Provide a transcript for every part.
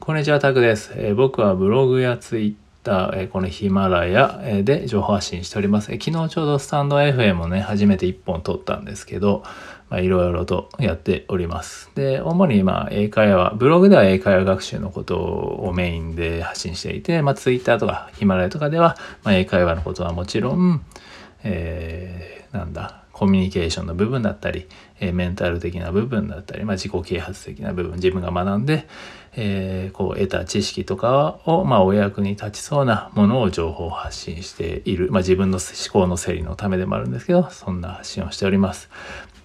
こんにちは、タクです。えー僕はブログやツイッター、えーこのヒマラヤえで情報発信しております。え昨日ちょうどスタンド FM をね、初めて1本撮ったんですけど、まあ、いろいろとやっております。で、主にまあ、英会話、ブログでは英会話学習のことをメインで発信していて、まあ、ツイッターとかヒマラヤとかでは、まあ、英会話のことはもちろん、えーなんだ、コミュニケーションの部分だったり、えーメンタル的な部分だったり、まあ、自己啓発的な部分、自分が学んで、えーこう得た知識とかを、まあ、お役に立ちそうなものを情報発信している、まあ、自分の思考の整理のためでもあるんですけど、そんな発信をしております。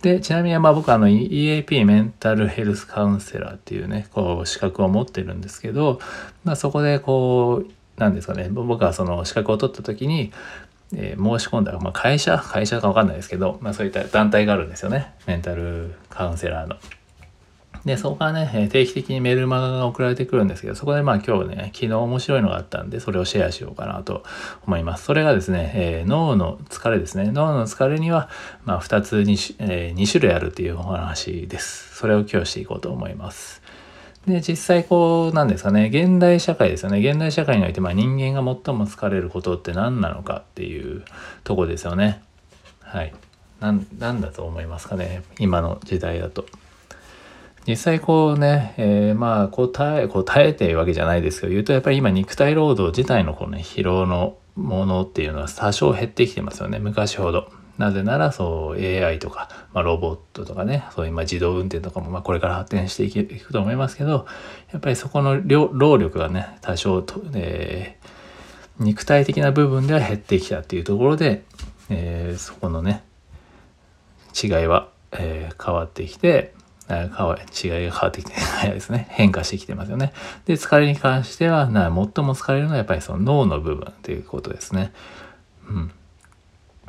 で、ちなみにまあ僕はあの EAP メンタルヘルスカウンセラーっていうね、こう資格を持ってるんですけど、まあそこでこう、なんですかね、僕はその資格を取った時に、えー申し込んだ、まあ、会社会社か分かんないですけど、まあ、そういった団体があるんですよねメンタルカウンセラーの。でそこからね定期的にメールマガが送られてくるんですけどそこでまあ今日ね昨日面白いのがあったんでそれをシェアしようかなと思います。それがですね、えー脳の疲れですね脳の疲れには、まあ、2つにし、え2種類あるっていうお話です。それを今日していこうと思います。で実際こうなんですかね現代社会ですよね。現代社会においてまあ人間が最も疲れることって何なのかっていうとこですよね。はい。なんなんだと思いますかね今の時代だと。実際こうね、えーまあ答え答えていうわけじゃないですけど言うとやっぱり今肉体労働自体のこの、ね、疲労のものっていうのは多少減ってきてますよね。昔ほど。なぜならそう AI とか、まあ、ロボットとかねそういうまあ自動運転とかもまあこれから発展していくと思いますけどやっぱりそこの労力がね多少と、えー肉体的な部分では減ってきたっていうところで、えーそこのね違いは、えー変わってきて変わ違いが変わってきて 早いですね。変化してきてますよね。で疲れに関してはな最も疲れるのはやっぱりその脳の部分っていうことですね。うん。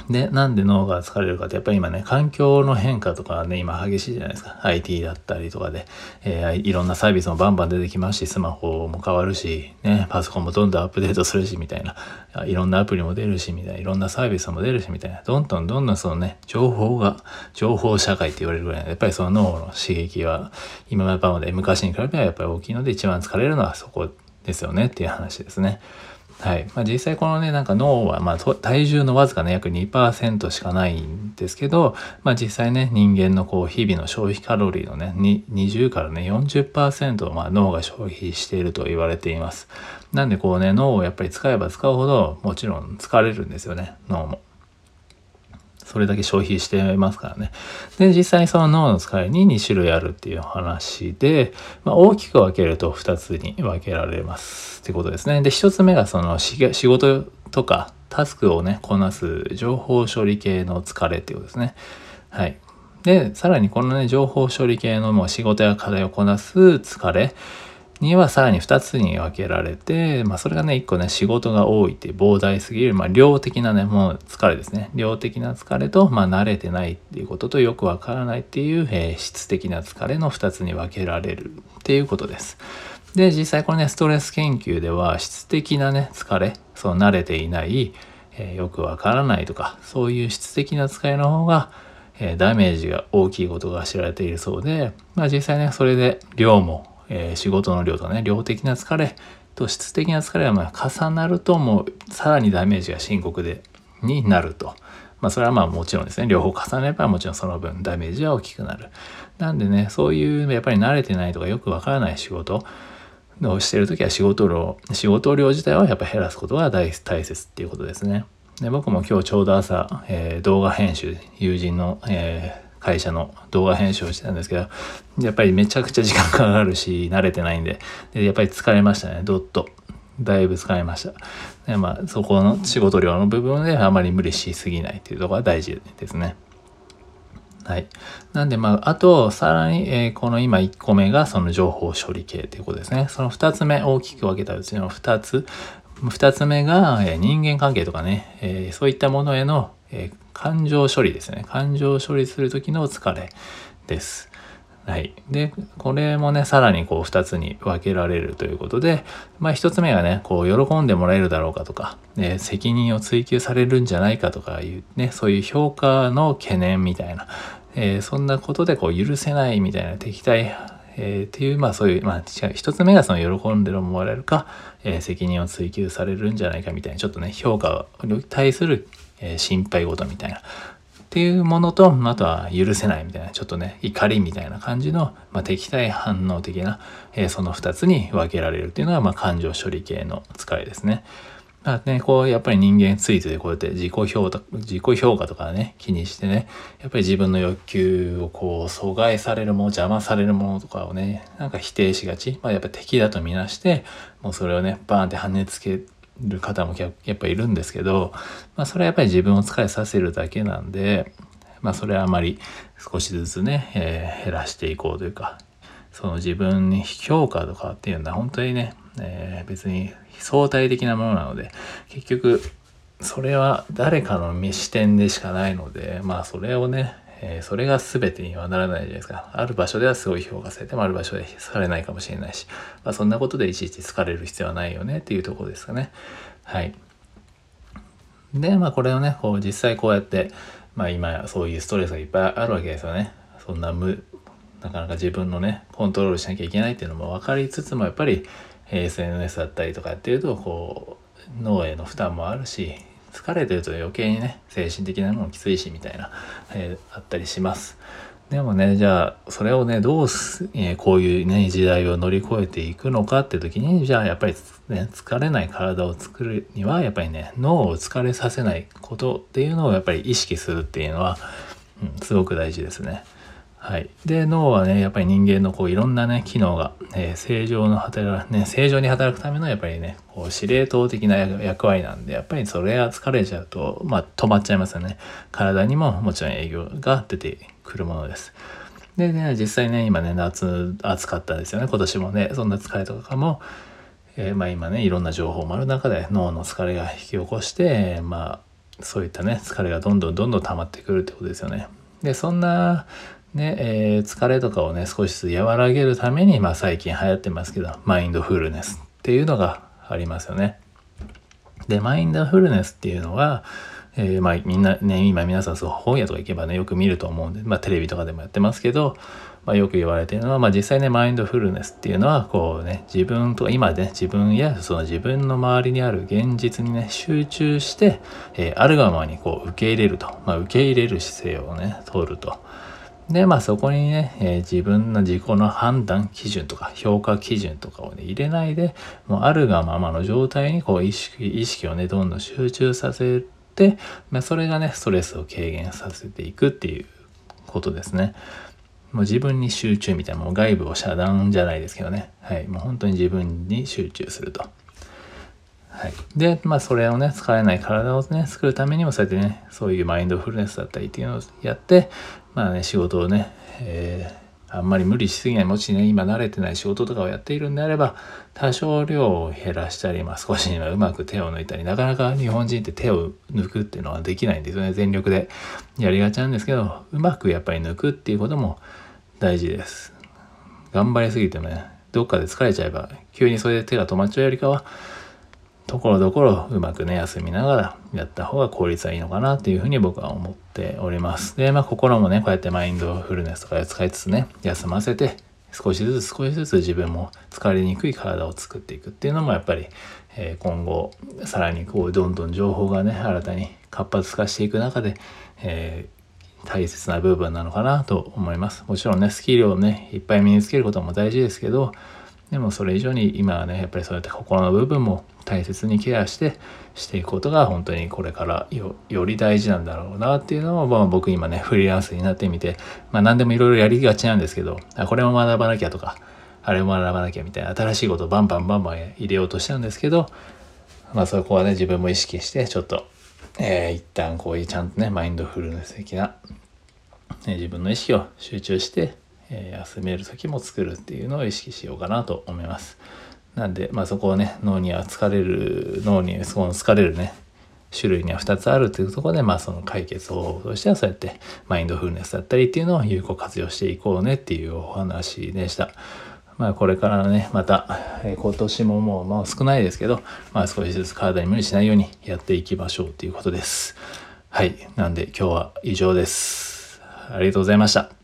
で、なんで脳が疲れるかって、やっぱり今ね、環境の変化とかね、今激しいじゃないですか。IT だったりとかで、えーいろんなサービスもバンバン出てきますし、スマホも変わるし、ね、パソコンもどんどんアップデートするし、みたいな。いろんなアプリも出るし、みたいな。いろんなサービスも出るし、みたいな。どんどんどんどんそのね、情報が、情報社会って言われるぐらいやっぱりその脳の刺激は、今まで昔に比べればやっぱり大きいので、一番疲れるのはそこですよねっていう話ですね。はい。まあ、実際このね、なんか脳は、まあ、体重のわずかね、約2%しかないんですけど、まあ、実際ね、人間のこう、日々の消費カロリーのね、20からね、40%をまあ脳が消費していると言われています。なんでこうね、脳をやっぱり使えば使うほど、もちろん疲れるんですよね、脳も。それだけ消費してますからね。で、実際その脳の疲れに2種類あるっていう話で、まあ、大きく分けると2つに分けられますってことですね。で、1つ目がそのし仕事とかタスクをね、こなす情報処理系の疲れっていうことですね。はい。で、さらにこのね、情報処理系のもう仕事や課題をこなす疲れにはさらに2つに分けられて、まあ、それがね1個ね仕事が多いって膨大すぎる、まあ、量的なねもう疲れですね量的な疲れと、まあ、慣れてないっていうこととよくわからないっていう、えー質的な疲れの2つに分けられるっていうことです。で実際これねストレス研究では質的なね疲れそう慣れていない、えーよくわからないとかそういう質的な疲れの方がえダメージが大きいことが知られているそうで、まあ、実際ねそれで量も、えー仕事の量とね量的な疲れと質的な疲れがま重なるともうさらにダメージが深刻でになると。まあそれはまあもちろんですね両方重ねればもちろんその分ダメージは大きくなる。なんでねそういうやっぱり慣れてないとかよくわからない仕事をしてる時は仕事量仕事量自体はやっぱ減らすことが大大切っていうことですね。で僕も今日ちょうど朝、えー動画編集友人の、えー会社の動画編集をしてたんですけどやっぱりめちゃくちゃ時間かかるし慣れてないんででやっぱり疲れましたねどっとだいぶ疲れましたでまあそこの仕事量の部分であまり無理しすぎないっていうところが大事ですねはい。なんで、まあ、あと、さらに、えーこの今1個目がその情報処理系ということですね。その2つ目、大きく分けたうちの2つ。2つ目が、えー人間関係とかね、えーそういったものへの、えー感情処理ですね。感情処理する時の疲れです。はい。で、これもね、さらにこう2つに分けられるということで、まあ1つ目がね、こう喜んでもらえるだろうかとか、ね、責任を追求されるんじゃないかとかいうね、そういう評価の懸念みたいな、えーそんなことでこう許せないみたいな敵対、えー、っていう、まあそういう、まあ一つ目がその喜んでもらえるか、えー、責任を追求されるんじゃないかみたいな、ちょっとね、評価に対する、え、心配事みたいな。っていうものと、あとは許せないみたいな、ちょっとね、怒りみたいな感じの、まあ、敵対反応的な、え、その2つに分けられるっていうのが、まあ、感情処理系の使いですね。だね、こう、やっぱり人間ついてこうやって自己評価、自己評価とかね、気にしてね、やっぱり自分の欲求をこう、阻害されるもの、邪魔されるものとかをね、なんか否定しがち。まあやっぱ敵だとみなして、もうそれをね、バーンって跳ねつける方もやっぱいるんですけど、まあそれはやっぱり自分を疲れさせるだけなんで、まあそれはあまり少しずつね、えー、減らしていこうというか、その自分に評価とかっていうのは本当にね、えー、別に相対的なものなので結局それは誰かの視点でしかないのでまあそれをね、えー、それが全てにはならないじゃないですか。ある場所ではすごい評価されてもある場所でされないかもしれないし、まあ、そんなことでいちいち疲れる必要はないよねっていうところですかね。はい。でまあこれをねこう実際こうやってまあ今そういうストレスがいっぱいあるわけですよね。そんな無なかなか自分のねコントロールしなきゃいけないっていうのも分かりつつもやっぱり SNS だったりとかっていうとこう脳への負担もあるし疲れてると余計にね精神的なのもきついしみたいな、えー、あったりしますでもねじゃあそれをねどうす、えー、こういうね時代を乗り越えていくのかって時にじゃあやっぱりね疲れない体を作るにはやっぱりね脳を疲れさせないことっていうのをやっぱり意識するっていうのは、うん、すごく大事ですね。はい、で脳はねやっぱり人間のこういろんなね機能が、えー、正常の働ね正常に働くためのやっぱりねこう司令塔的な役割なんでやっぱりそれが疲れちゃうとまあ止まっちゃいますよね。体にももちろん営業が出てくるものです。でね実際ね今ね夏暑かったですよね。今年もねそんな疲れとかもえー、まあ今ねいろんな情報もある中で脳の疲れが引き起こして、まあそういったね疲れがどんどんどんどん溜まってくるってことですよね。でそんなね、えー、疲れとかをね、少しずつ和らげるために、まあ最近流行ってますけど、マインドフルネスっていうのがありますよね。で、マインドフルネスっていうのは、えー、まあみんなね、今皆さんそう本屋とか行けばね、よく見ると思うんで、まあテレビとかでもやってますけど、まあよく言われているのは、まあ実際ね、マインドフルネスっていうのは、こうね、自分と、今ね、自分やその自分の周りにある現実にね、集中して、えー、あるがままにこう受け入れると、まあ受け入れる姿勢をね、取ると。で、まあそこにね、えー、自分の自己の判断基準とか評価基準とかをね、入れないで、もうあるがままの状態にこう意識、意識をね、どんどん集中させて、まあそれがね、ストレスを軽減させていくっていうことですね。もう自分に集中みたいな、もう外部を遮断じゃないですけどね。はい。もう本当に自分に集中すると。はい。で、まあそれをね、使えない体をね、作るためにもそうやってね、そういうマインドフルネスだったりっていうのをやって、まあね、仕事をね、えー、あんまり無理しすぎない、もしね、今慣れてない仕事とかをやっているんであれば、多少量を減らしたり、まあ少しにはうまく手を抜いたり、なかなか日本人って手を抜くっていうのはできないんですよね。全力でやりがちなんですけど、うまくやっぱり抜くっていうことも大事です。頑張りすぎてもね、どっかで疲れちゃえば、急にそれで手が止まっちゃうよりかは、ところどころうまくね、休みながらやった方が効率はいいのかなっていうふうに僕は思っております。で、まあ心もね、こうやってマインドフルネスとかで使いつつね、休ませて、少しずつ少しずつ自分も疲れにくい体を作っていくっていうのもやっぱり、え、今後さらにこうどんどん情報がね新たに活発化していく中で、えー、大切な部分なのかなと思います。もちろんねスキルをねいっぱい身につけることも大事ですけどでもそれ以上に今はねやっぱりそうやって心の部分も大切にケアしてしていくことが本当にこれからより大事なんだろうなっていうのを、まあ、僕今ねフリーランスになってみて、まあ、何でもいろいろやりがちなんですけどあこれも学ばなきゃとかあれも学ばなきゃみたいな新しいことをバンバンバンバン入れようとしたんですけどまあそこはね自分も意識してちょっと、えー、一旦こういうちゃんとねマインドフルネス的な、ね、自分の意識を集中してえ、休める時も作るっていうのを意識しようかなと思います。なんで、まあ、そこをね脳には疲れる脳にその疲れるね種類には2つあるというところで、まあ、その解決方法としてはそうやってマインドフルネスだったりっていうのを有効活用していこうねっていうお話でした。まあこれからね、また、え、今年ももう、まあ少ないですけど、まあ少しずつ体に無理しないようにやっていきましょうっていうことです。はい。なんで今日は以上です。ありがとうございました。